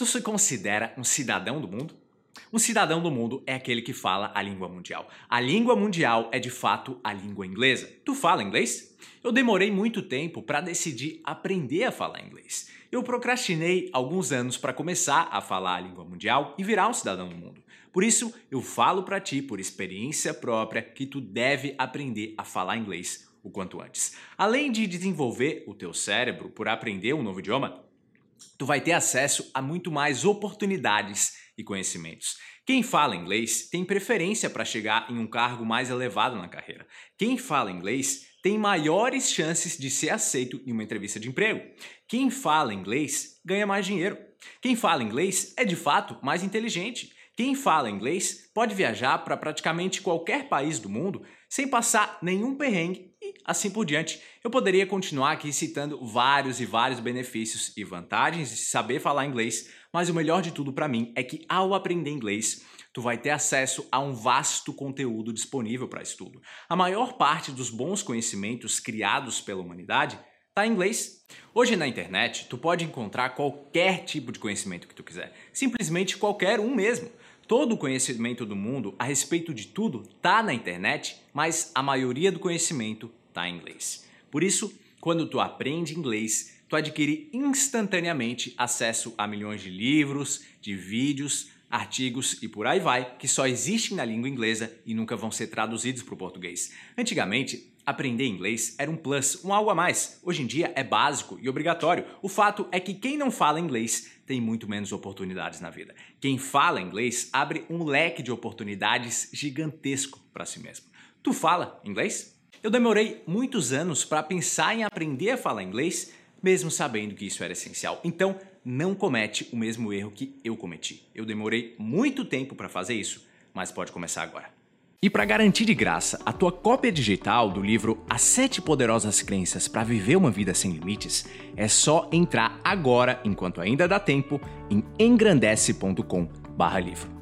Tu se considera um cidadão do mundo? Um cidadão do mundo é aquele que fala a língua mundial. A língua mundial é de fato a língua inglesa. Tu fala inglês? Eu demorei muito tempo para decidir aprender a falar inglês. Eu procrastinei alguns anos para começar a falar a língua mundial e virar um cidadão do mundo. Por isso, eu falo para ti por experiência própria que tu deve aprender a falar inglês o quanto antes. Além de desenvolver o teu cérebro por aprender um novo idioma, tu vai ter acesso a muito mais oportunidades e conhecimentos. Quem fala inglês tem preferência para chegar em um cargo mais elevado na carreira. Quem fala inglês tem maiores chances de ser aceito em uma entrevista de emprego. Quem fala inglês ganha mais dinheiro. Quem fala inglês é de fato mais inteligente. Quem fala inglês pode viajar para praticamente qualquer país do mundo sem passar nenhum perrengue assim por diante. Eu poderia continuar aqui citando vários e vários benefícios e vantagens de saber falar inglês, mas o melhor de tudo para mim é que ao aprender inglês, tu vai ter acesso a um vasto conteúdo disponível para estudo. A maior parte dos bons conhecimentos criados pela humanidade está em inglês. Hoje na internet, tu pode encontrar qualquer tipo de conhecimento que tu quiser, simplesmente qualquer um mesmo. Todo o conhecimento do mundo a respeito de tudo está na internet, mas a maioria do conhecimento está em inglês. Por isso, quando tu aprende inglês, tu adquire instantaneamente acesso a milhões de livros, de vídeos, artigos e por aí vai, que só existem na língua inglesa e nunca vão ser traduzidos para o português. Antigamente, aprender inglês era um plus, um algo a mais. Hoje em dia é básico e obrigatório. O fato é que quem não fala inglês tem muito menos oportunidades na vida. Quem fala inglês abre um leque de oportunidades gigantesco para si mesmo. Tu fala inglês? Eu demorei muitos anos para pensar em aprender a falar inglês, mesmo sabendo que isso era essencial. Então, não comete o mesmo erro que eu cometi. Eu demorei muito tempo para fazer isso, mas pode começar agora. E para garantir de graça a tua cópia digital do livro As Sete Poderosas Crenças para Viver uma Vida Sem Limites, é só entrar agora, enquanto ainda dá tempo, em engrandece.com/livro.